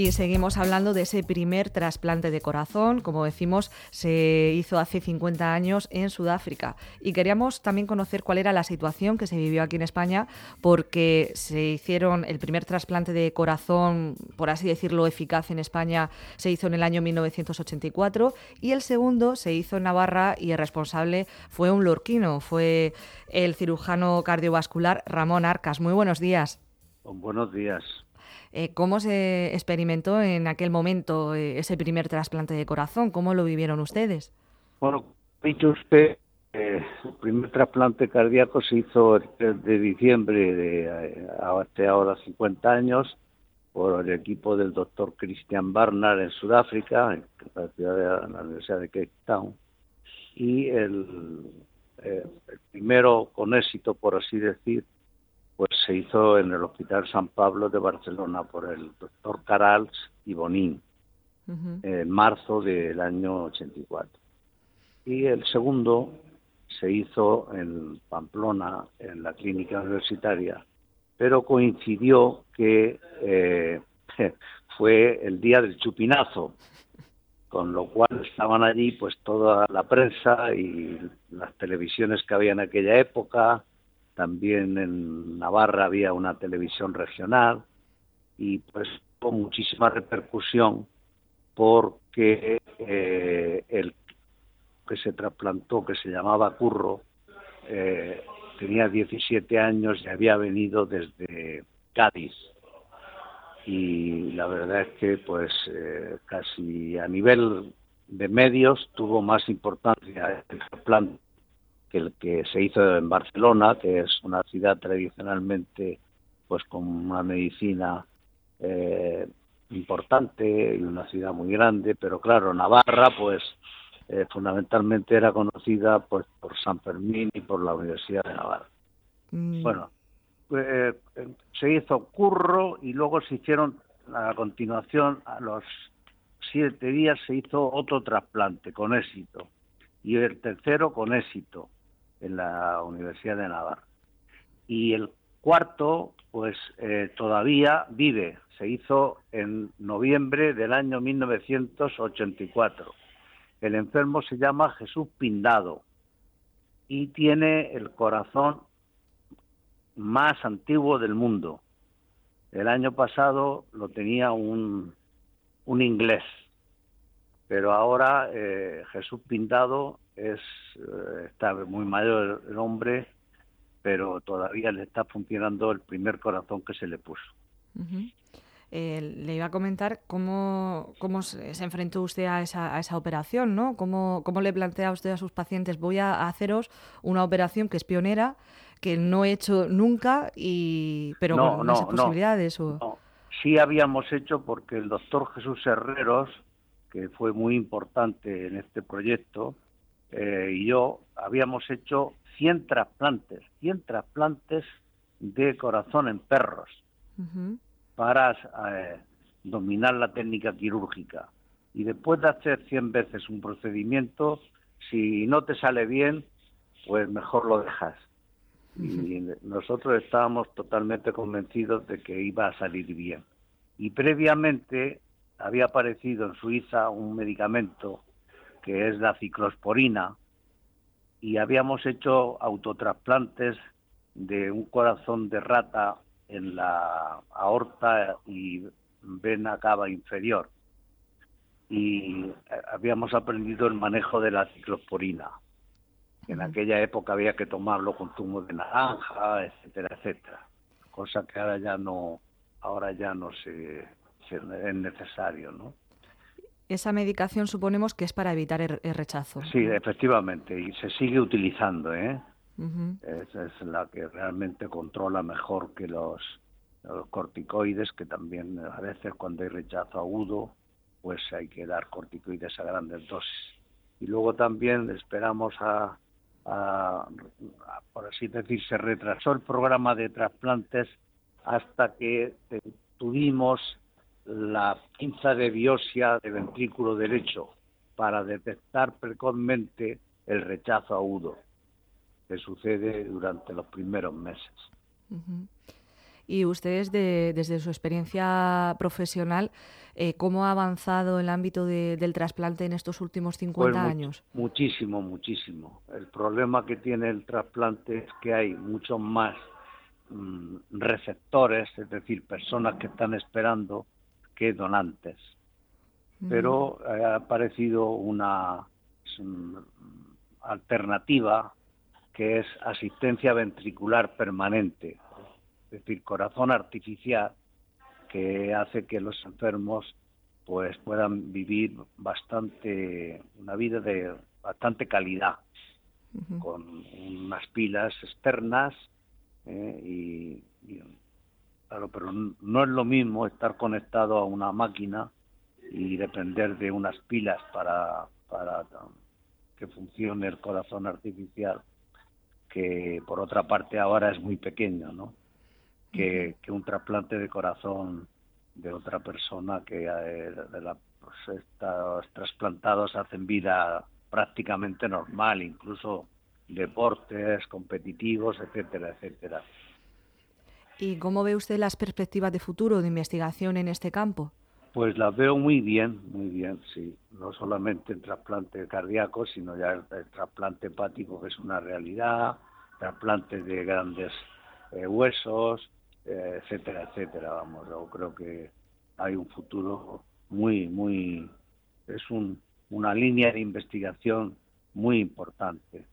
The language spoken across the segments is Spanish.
Y seguimos hablando de ese primer trasplante de corazón, como decimos, se hizo hace 50 años en Sudáfrica. Y queríamos también conocer cuál era la situación que se vivió aquí en España, porque se hicieron el primer trasplante de corazón, por así decirlo, eficaz en España, se hizo en el año 1984, y el segundo se hizo en Navarra y el responsable fue un lorquino, fue el cirujano cardiovascular Ramón Arcas. Muy buenos días. Buenos días. Eh, ¿Cómo se experimentó en aquel momento eh, ese primer trasplante de corazón? ¿Cómo lo vivieron ustedes? Bueno, dicho usted, eh, el primer trasplante cardíaco se hizo el 3 de diciembre de hace ahora 50 años por el equipo del doctor Christian Barnard en Sudáfrica, en la ciudad de la Universidad de Cape Town. Y el primero con éxito, por así decir, pues se hizo en el Hospital San Pablo de Barcelona por el doctor Carals y Bonín en marzo del año 84. Y el segundo se hizo en Pamplona, en la clínica universitaria, pero coincidió que eh, fue el día del chupinazo, con lo cual estaban allí pues toda la prensa y las televisiones que había en aquella época, también en Navarra había una televisión regional y pues con muchísima repercusión porque eh, el que se trasplantó, que se llamaba Curro, eh, tenía 17 años y había venido desde Cádiz. Y la verdad es que pues eh, casi a nivel de medios tuvo más importancia el trasplante que el que se hizo en Barcelona, que es una ciudad tradicionalmente pues con una medicina eh, importante y una ciudad muy grande, pero claro, Navarra pues eh, fundamentalmente era conocida pues por San Fermín y por la Universidad de Navarra. Mm. Bueno, eh, se hizo curro y luego se hicieron a continuación a los siete días se hizo otro trasplante con éxito y el tercero con éxito en la Universidad de Navarra. Y el cuarto, pues eh, todavía vive, se hizo en noviembre del año 1984. El enfermo se llama Jesús Pindado y tiene el corazón más antiguo del mundo. El año pasado lo tenía un, un inglés, pero ahora eh, Jesús Pindado es eh, está muy mayor el hombre, pero todavía le está funcionando el primer corazón que se le puso. Eh, le iba a comentar cómo, cómo se enfrentó usted a esa, a esa operación, ¿no? ¿Cómo, ¿Cómo, le plantea usted a sus pacientes, voy a haceros una operación que es pionera, que no he hecho nunca, y pero con no, esas posibilidades? O... Sí habíamos hecho porque el doctor Jesús Herreros, que fue muy importante en este proyecto, eh, y yo habíamos hecho 100 trasplantes, 100 trasplantes de corazón en perros para eh, dominar la técnica quirúrgica. Y después de hacer 100 veces un procedimiento, si no te sale bien, pues mejor lo dejas. Y nosotros estábamos totalmente convencidos de que iba a salir bien. Y previamente había aparecido en Suiza un medicamento que es la ciclosporina, y habíamos hecho autotrasplantes de un corazón de rata en la aorta y vena cava inferior. Y eh, habíamos aprendido el manejo de la ciclosporina. En aquella época había que tomarlo con zumo de naranja, etcétera, etcétera. Cosa que ahora ya no, ahora ya no se, se es necesario, ¿no? esa medicación suponemos que es para evitar el, rechazo. Sí, efectivamente, y se sigue utilizando, ¿eh? Esa es la que realmente controla mejor que los, corticoides, que también a veces cuando hay rechazo agudo, pues hay que dar corticoides a grandes dosis. Y luego también esperamos a, a, por así decir, se retrasó el programa de trasplantes hasta que tuvimos la pinza de biopsia de ventrículo derecho para detectar precozmente el rechazo agudo que sucede durante los primeros meses. Y ustedes, desde su experiencia profesional, eh, ¿cómo ha avanzado el ámbito del trasplante en estos últimos 50 pues años? Muchísimo, muchísimo. El problema que tiene el trasplante es que hay muchos más mm, receptores, es decir, personas que están esperando que donantes. Pero ha aparecido una mm, alternativa que es asistencia ventricular permanente, es decir, corazón artificial, que hace que los enfermos pues puedan vivir bastante una vida de bastante calidad con unas pilas externas eh, y, claro pero no es lo mismo estar conectado a una máquina y depender de unas pilas para para que funcione el corazón artificial que por otra parte ahora es muy pequeño, ¿no? Que, un trasplante de corazón de otra persona que eh, de la, pues estos trasplantados hacen vida prácticamente normal, incluso deportes competitivos, etcétera, etcétera. ¿Y cómo ve usted las perspectivas de futuro de investigación en este campo? Pues las veo muy bien, muy bien, sí. No solamente el trasplante cardíaco, sino ya el, trasplante hepático, que es una realidad, trasplantes de grandes eh, huesos, eh, etcétera, etcétera. Vamos, yo creo que hay un futuro muy, muy. Es un, una línea de investigación muy importante.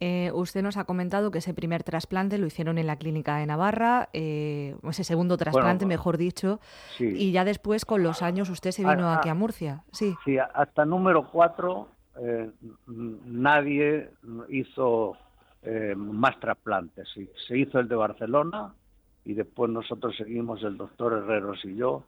Eh, usted nos ha comentado que ese primer trasplante lo hicieron en la clínica de Navarra, eh, ese segundo trasplante, mejor dicho, y ya después, con los años, usted se vino aquí a Murcia. Sí, sí hasta número cuatro eh, nadie hizo más trasplantes. Se hizo el de Barcelona y después nosotros seguimos, el doctor Herreros y yo,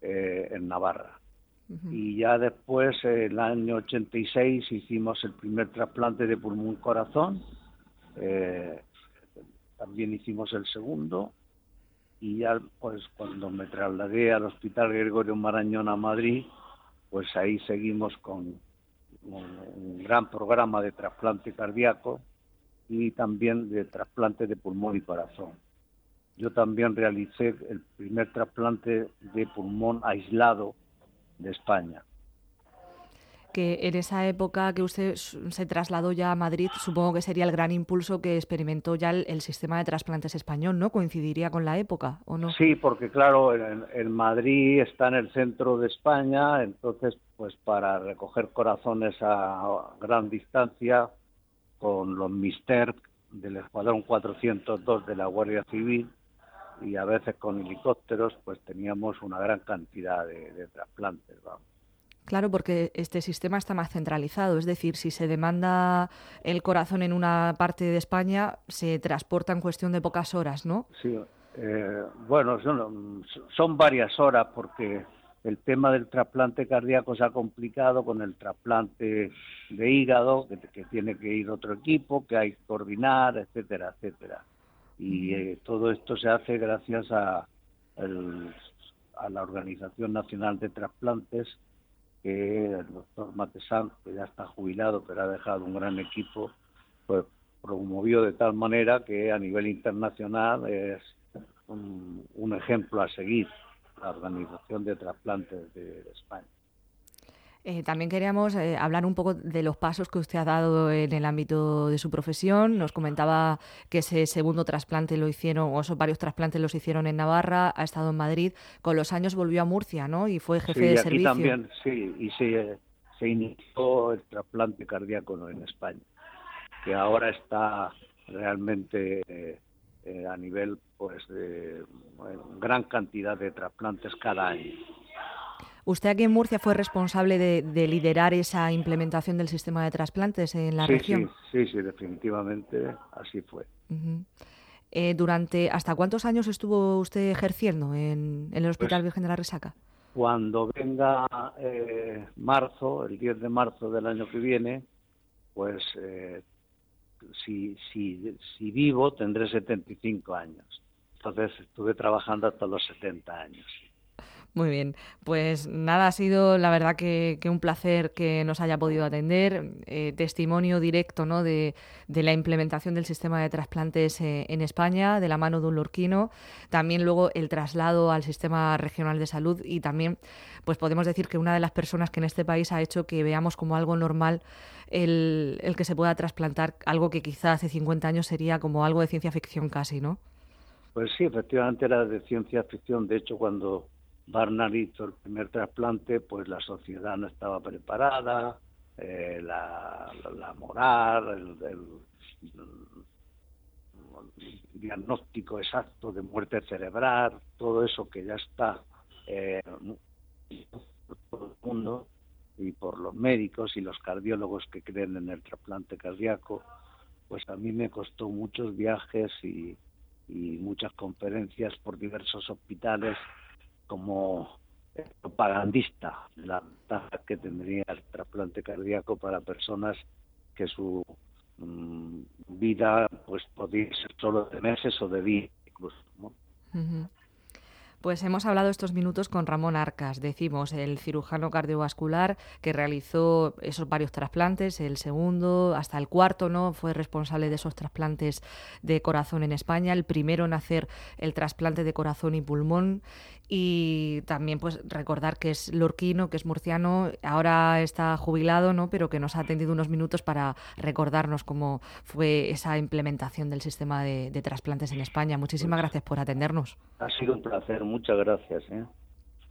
en Navarra. Y ya después, el año 86, hicimos el primer trasplante de pulmón corazón. Eh, también hicimos el segundo. Y ya, pues, cuando me trasladé al Hospital Gregorio Marañón a Madrid, pues ahí seguimos con un, gran programa de trasplante cardíaco y también de trasplante de pulmón y corazón. Yo también realicé el primer trasplante de pulmón aislado de España. Que en esa época que usted se trasladó ya a Madrid, supongo que sería el gran impulso que experimentó ya el, sistema de trasplantes español, ¿no? ¿Coincidiría con la época o no? Sí, porque claro, en, Madrid está en el centro de España, entonces pues para recoger corazones a gran distancia con los Mister del Escuadrón 402 de la Guardia Civil, y a veces con helicópteros pues teníamos una gran cantidad de, trasplantes. Claro, porque este sistema está más centralizado, es decir, si se demanda el corazón en una parte de España, se transporta en cuestión de pocas horas, ¿no? Sí, eh, bueno, son, son varias horas porque el tema del trasplante cardíaco se ha complicado con el trasplante de hígado, que, que tiene que ir otro equipo, que hay que coordinar, etcétera, etcétera y eh, todo esto se hace gracias a, la Organización Nacional de Trasplantes que el doctor Matesán, que ya está jubilado pero ha dejado un gran equipo, pues promovió de tal manera que a nivel internacional es un ejemplo a seguir la Organización de Trasplantes de España. Eh, también queríamos eh, hablar un poco de los pasos que usted ha dado en el ámbito de su profesión. Nos comentaba que ese segundo trasplante lo hicieron, o esos varios trasplantes los hicieron en Navarra, ha estado en Madrid. Con los años volvió a Murcia, ¿no? Y fue jefe de aquí servicio. también, sí, y se, se inició el trasplante cardíaco en España, que ahora está realmente eh, a nivel pues de gran cantidad de trasplantes cada año. Usted aquí en Murcia fue responsable de, liderar esa implementación del sistema de trasplantes en la región. Sí, sí, sí, definitivamente así fue. Eh, durante ¿Hasta cuántos años estuvo usted ejerciendo en, el Hospital pues Virgen de la Resaca? Cuando venga eh, marzo, el 10 de marzo del año que viene, pues eh, si, si, si vivo tendré 75 años. Entonces estuve trabajando hasta los 70 años. Muy bien, pues nada, ha sido la verdad que, un placer que nos haya podido atender. Eh, testimonio directo ¿no? de, la implementación del sistema de trasplantes eh, en España, de la mano de un lorquino. También luego el traslado al sistema regional de salud y también, pues podemos decir que una de las personas que en este país ha hecho que veamos como algo normal el, el que se pueda trasplantar, algo que quizá hace 50 años sería como algo de ciencia ficción casi, ¿no? Pues sí, efectivamente era de ciencia ficción. De hecho, cuando Barnard hizo el primer trasplante, pues la sociedad no estaba preparada, eh, la, moral, el, diagnóstico exacto de muerte cerebral, todo eso que ya está eh, por todo el mundo y por los médicos y los cardiólogos que creen en el trasplante cardíaco, pues a mí me costó muchos viajes y muchas conferencias por diversos hospitales como propagandista la ventaja que tendría el trasplante cardíaco para personas que su mm, vida pues podría ser solo de meses o de días incluso. Pues hemos hablado estos minutos con Ramón Arcas, decimos, el cirujano cardiovascular que realizó esos varios trasplantes, el segundo hasta el cuarto, ¿no? Fue responsable de esos trasplantes de corazón en España, el primero en hacer el trasplante de corazón y pulmón y también pues recordar que es lorquino, que es murciano, ahora está jubilado, ¿no? Pero que nos ha atendido unos minutos para recordarnos cómo fue esa implementación del sistema de, de trasplantes en España. Muchísimas pues gracias por atendernos. Ha sido un placer muchas gracias. ¿eh?